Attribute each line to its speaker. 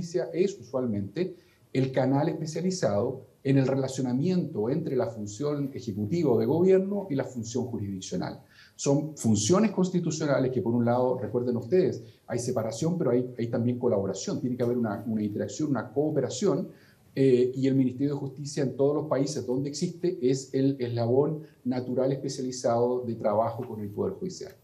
Speaker 1: Justicia es usualmente el canal especializado en el relacionamiento entre la función ejecutiva de gobierno y la función jurisdiccional. Son funciones constitucionales que, por un lado, recuerden ustedes, hay separación, pero hay, hay también colaboración, tiene que haber una, una interacción, una cooperación, eh, y el Ministerio de Justicia en todos los países donde existe es el eslabón natural especializado de trabajo con el Poder Judicial.